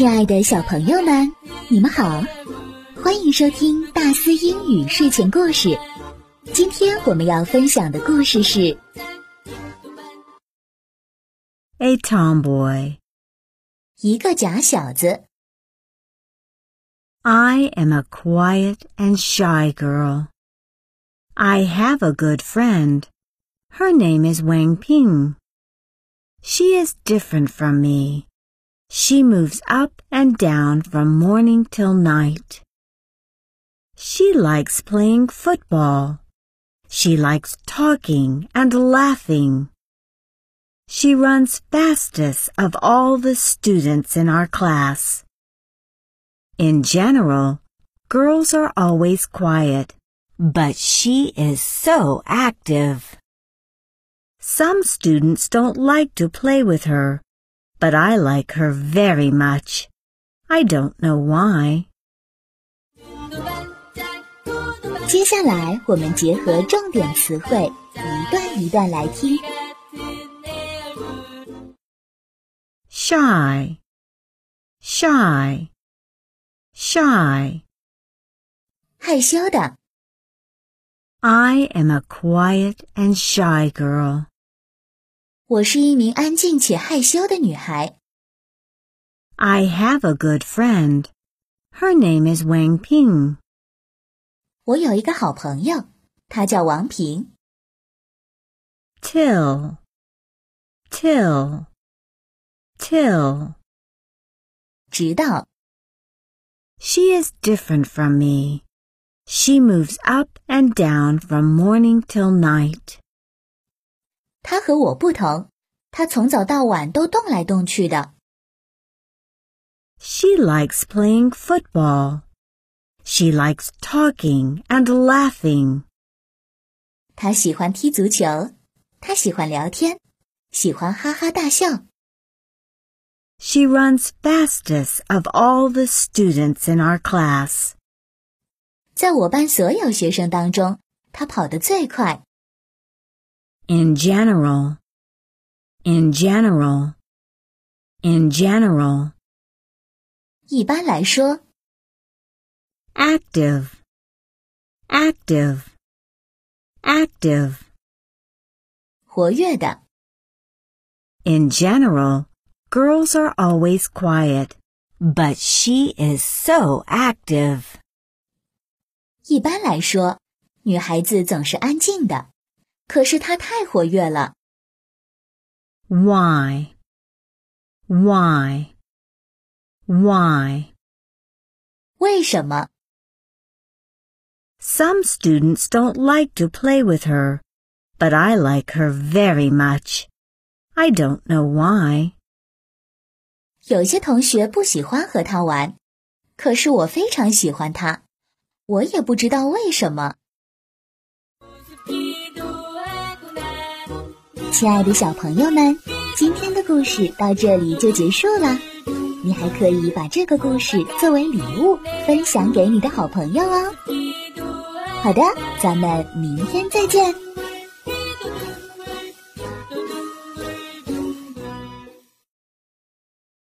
亲爱的小朋友们，你们好，欢迎收听大思英语睡前故事。今天我们要分享的故事是《A Tomboy》，一个假小子。I am a quiet and shy girl. I have a good friend. Her name is Wang Ping. She is different from me. She moves up and down from morning till night. She likes playing football. She likes talking and laughing. She runs fastest of all the students in our class. In general, girls are always quiet, but she is so active. Some students don't like to play with her, but I like her very much. I don't know why. 接下来我们结合重点词汇，一段一段来听。Shy, shy, shy. 害羞的。I am a quiet and shy girl. 我是一名安静且害羞的女孩。I have a good friend. Her name is Wang Ping. 我有一个好朋友，她叫王平。Till, till, till. 直到。She is different from me. She moves up and down from morning till night. 她和我不同，他从早到晚都动来动去的。She likes playing football. She likes talking and laughing. 她喜欢踢足球，她喜欢聊天，喜欢哈哈大笑。She runs fastest of all the students in our class. 在我班所有学生当中，她跑得最快。In general, in general, in general. 一般来说。Active, active, active. 活跃的。 In general, girls are always quiet, but she is so active. 一般来说，女孩子总是安静的， 可是她太活跃了。 Why? Why? Why? 为什么？ Some students don't like to play with her, but I like her very much. I don't know why. 有些同学不喜欢和她玩，可是我非常喜欢她，我也不知道为什么。 亲爱的小朋友们，今天的故事到这里就结束了。你还可以把这个故事作为礼物分享给你的好朋友哦。好的，咱们明天再见。